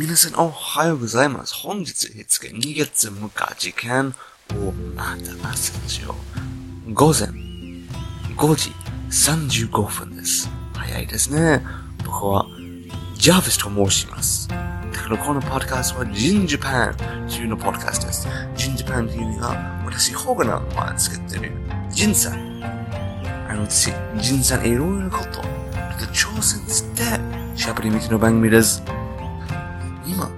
皆さんおはようございます。本日日付2月6日時間をまた朝ですよ。午前5時35分です。早いですね。僕はジャービスと申します。だからこのポッドキャストはジンジャパンというのポッドキャストです。ジンジャパンというのが私、ホーガナの前に作ってるジンさん。あの、私、ジンさんいろいろなこと、ちょっと挑戦して喋り道の番組です。今、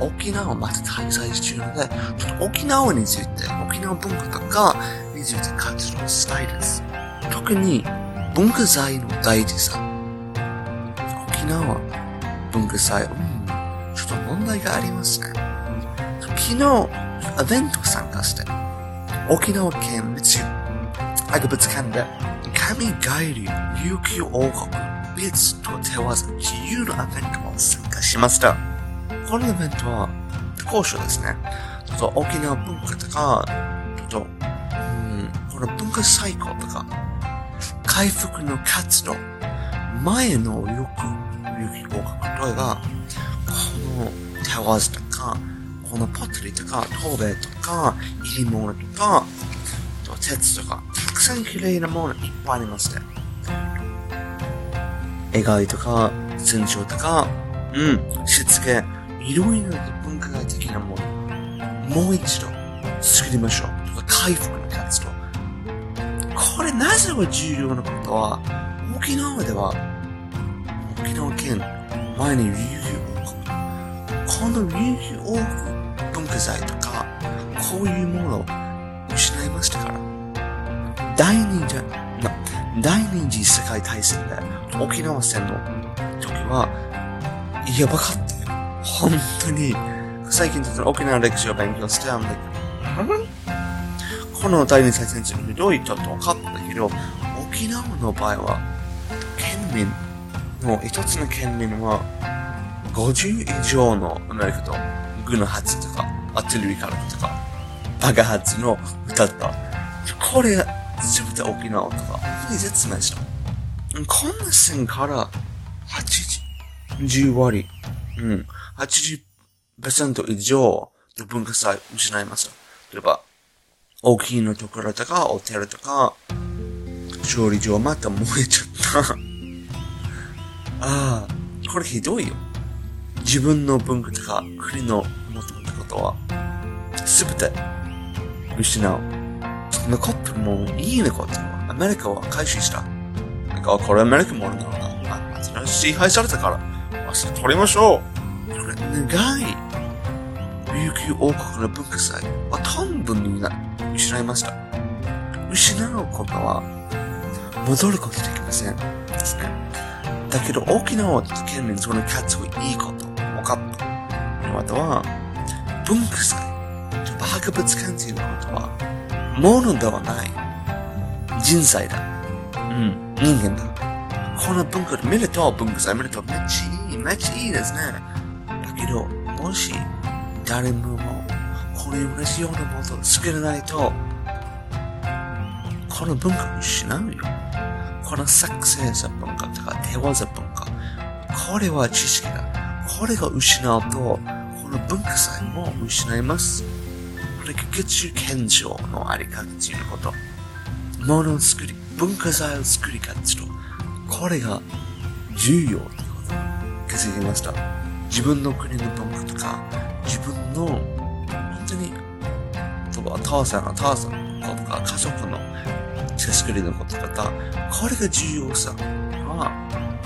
沖縄をまた滞在中ので、ちょっと沖縄について、沖縄文化とかについて活動したいです。特に文化財の大事さ。沖縄文化祭、うん、ちょっと問題がありますね。昨日、イベント参加して、沖縄県立博物館で、神帰り琉球王国別と手わざ自由のイベントを参加しました。このイベントは、高所ですね。ちょっと沖縄文化とか、ちょっと、うん、この文化再興とか、回復の活動、前のよく、琉球王国例えば、この手わずとか、このポトリとか、陶芸とか、入り物とか、と鉄とか、たくさん綺麗なものいっぱいありますね。描いとか、戦場とか、うん、しつけ、いろいろな文化的なもの、もう一度作りましょう。とか回復の活動。これなぜが重要なことは、沖縄では、沖縄県、前に琉球王国。この琉球王国文化財とか、こういうものを失いましたから。第二次、第二次世界大戦で沖縄戦の時は、やばかった。本当に。最近ちょっと沖縄の歴史を勉強してたんだけど、この第二次大戦中にどういったと分かったけど、沖縄の場合は、県民の一つの県民は、50以上のアメリカと軍の発とか、アテレリーからとか、爆発の歌った。これ全て沖縄とか、に説明した。こんな線から80、10割、うん、80%以上の文化祭失いました。例えば、大きいのところとか、ホテルとか、調理場また燃えちゃった。ああ、これひどいよ。自分の文化とか国の元々ことは、すべて失う。残っても、いいねことは、アメリカは回収した。なんか、これアメリカものだろうな。あ、それは支配されたから、あ、それ取りましょう。長い、琉球王国の文化祭は半分にな、失いました。失うことは、戻ることできません。ですね。だけど、沖縄と県民その活動いいこと、分かった。あとは、文化祭、博物館ということは、ものではない。人材だ。うん、人間だ。この文化で見ると、文化祭見るとめっちゃいい、めっちゃいいですね。もし、誰ももこれ同じようなものを作れないと、この文化を失うよ。この作成者文化とか手技文化。これは知識だ。これが失うと、この文化祭も失います。これが月中検証のあり方ということ。ものを作り、文化財を作り活動。これが重要ということ。気づきました？自分の国の文化とか、自分の、本当に、とか、父さんの父さんのことか、家族の手作りのこととか、これが重要さは、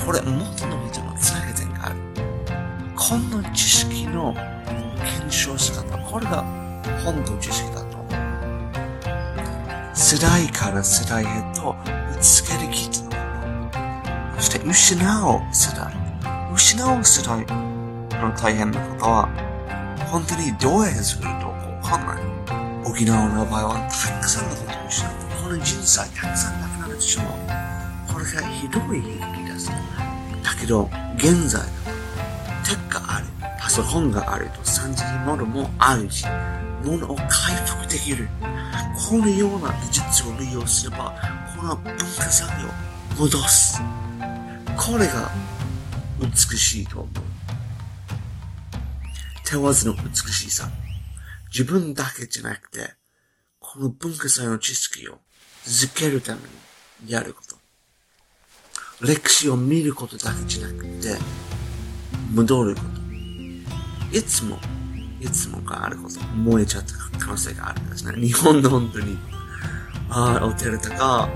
これ元の人のつなげ点がある。この知識の検証し方、これが本当知識だと。世代から世代へとぶつけるきつのこと。そして失う世代。失う世代の大変なことは、本当にどうやってするとわかんない。沖縄の場合はたくさんのことを失う。この人生たくさんなくなるでしょう。これがひどい悲劇です。だけど、現在、テッがある、パソコンがあると、三次元モノもあるし、ものを回復できる。このような技術を利用すれば、この文化財を戻す。これが美しいと思う。手わずの美しさ。自分だけじゃなくて、この文化祭の知識を続けるためにやること。歴史を見ることだけじゃなくて、戻ること。いつも、いつもがあること。燃えちゃった可能性があるんですね。日本の本当に、ああ、ホテルとか、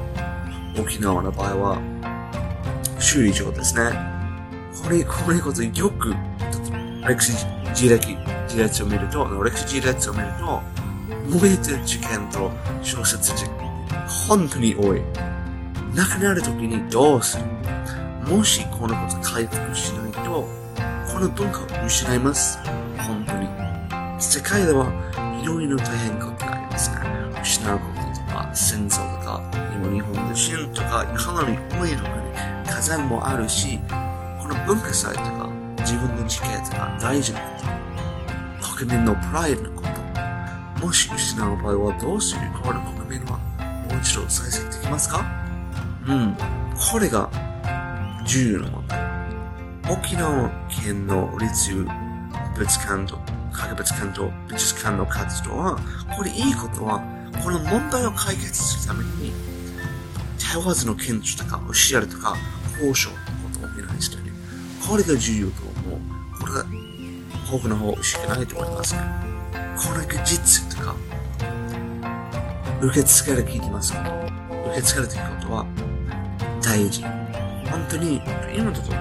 沖縄の場合は、修理場ですね。これ、これこそよく、歴史事歴、事例を見ると、歴史事例を見ると、燃えてる事件と小説事件、本当に多い。亡くなる時にどうする？もしこのこと回復しないと、この文化を失います。本当に。世界ではいろいろ大変ことがありますね。失うこととか、戦争とか、今日本で死ぬとか、かなり多いのが火山もあるし、この文化祭とか、自分の地形とか大事なこと。国民のプライドのこと。もし失う場合はどうする？この国民はもう一度再生できますか？うん。これが重要な問題。沖縄県の立物館と博物館と美術館の活動は、これいいことは、この問題を解決するために、手わずの建築とか、教えるとか、交渉のことを行いしてる。これが重要と思う。これが、僕の方しかないと思いますね。これが実とか、受け付ける聞いてますか受け付けるということは、大事。本当に、今だと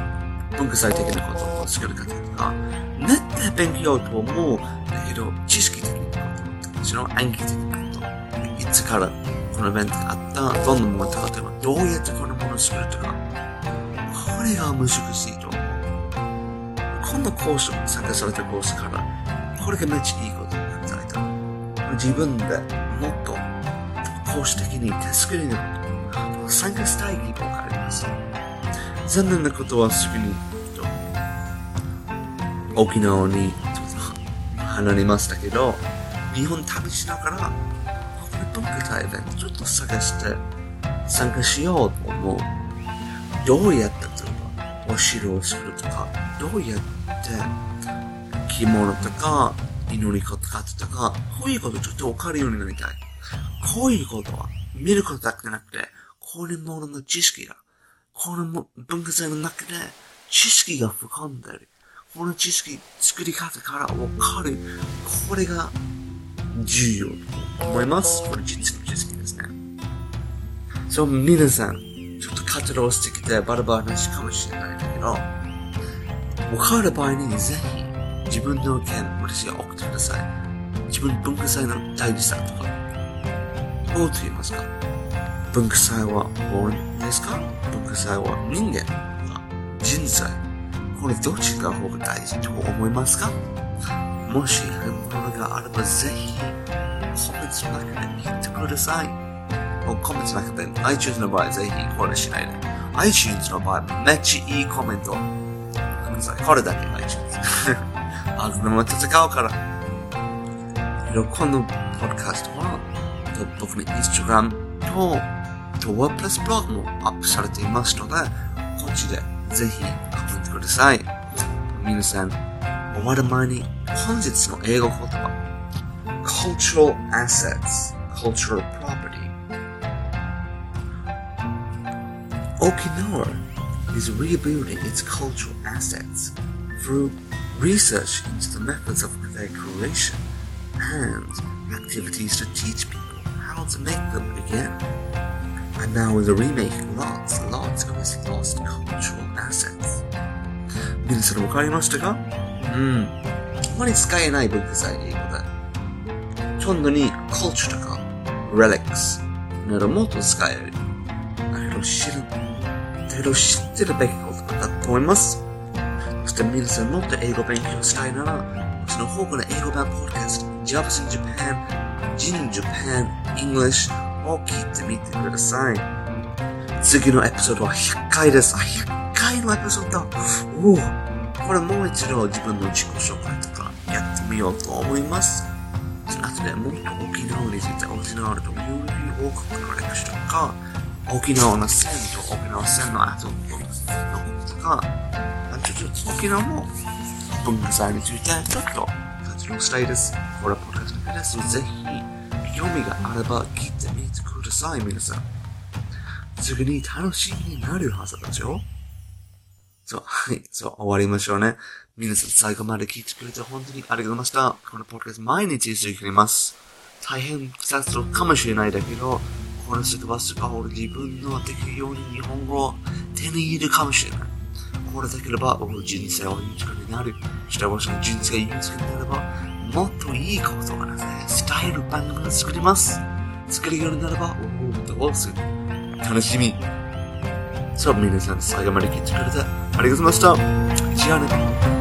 文化祭的なことを作るかとか、ネット勉強と思う、だけど、知識的なこと、その暗記的なこと、いつからこのイベントがあった、どんなものとか、例えばどうやってこのものを作るとか、これが難しい。こんなコース、参加されたコースから、これがめっちゃいいことになされた。自分でもっと、講師的に手作りのこと、参加したい希望があります。残念なことはすぐに、沖縄に離れましたけど、日本旅しながら、ここで文化祭イベントちょっと探して参加しようと思う。どうやって例えば、お城を作るとか、どうやって着物とか、祈り事とか、こういうことちょっとわかるようになりたい。こういうことは見ることだけじゃなくて、こういうものの知識がこの文化祭の中で知識が深んでる。この知識、作り方からわかる。これが重要と思います。これ実の知識ですね。そう、皆さん、ちょっと活動してきてバラバラなしかもしれないんだけど、わかる場合にぜひ自分の意見、私が送ってください。自分文化祭の大事さとか、どうと言いますか？文化祭は法ですか？文化祭は人間は人材これどっちが方が大事と思いますか？もしあるものがあればぜひコメントの中で言ってください。コメントの中で iTunes の場合ぜひこれしないで。iTunes の場合めっちゃいいコメント。ごめんなさい。これだけ iTunes あのまた戦うから。このポッドキャストは僕の Instagram とと WordPress ブログもアップされていますので、こっちでぜひコメントください。皆さん、終わる前に本日の英語言葉。cultural assets, cultural property. Okinawa is rebuilding its cultural assets through research into the methods of their creation and activities to teach people how to make them again. And now with the remake, lots, lots of its lost cultural assets. 皆さんわかりましたかうん。あまり使えない文化財英語で。本当に culture とか relics などもっと使える。だけど知る、 だけど知ってるべきことだと思います。そして皆さんもっと英語勉強したいなら、その方から英語版ポッドキャスト、Jobs in Japan, Jin Japan, English, を聞いてみてください。次のエピソードは100回です。あ、100回のエピソードおおこれもう一度自分の自己紹介とかやってみようと思います。その後でもっと沖縄について沖縄という王国の歴史とか、沖縄の線と沖縄線の後のこととか、ちょっと沖縄も文化祭についてちょっと感じのしたいです。これはポッドキャストです。ぜひ、興味があれば聞いてみてください、皆さん。次に楽しみになるはずですよ。そう、はい、そう、終わりましょうね。皆さん最後まで聞いてくれて本当にありがとうございました。このポッドキャスト毎日続けます。大変苦痛するかもしれないだけど、このすぐはすぐ俺自分のできるように日本語を手に入れるかもしれない。これだければ俺の人生は豊かになる。した場所の人生が豊かになれば、もっといいことがですね、伝える番組を作ります。作るようになれば、おお、どうする楽しみ。そう、皆さん最後まで聞いてくれてありがとうございました。じゃあね。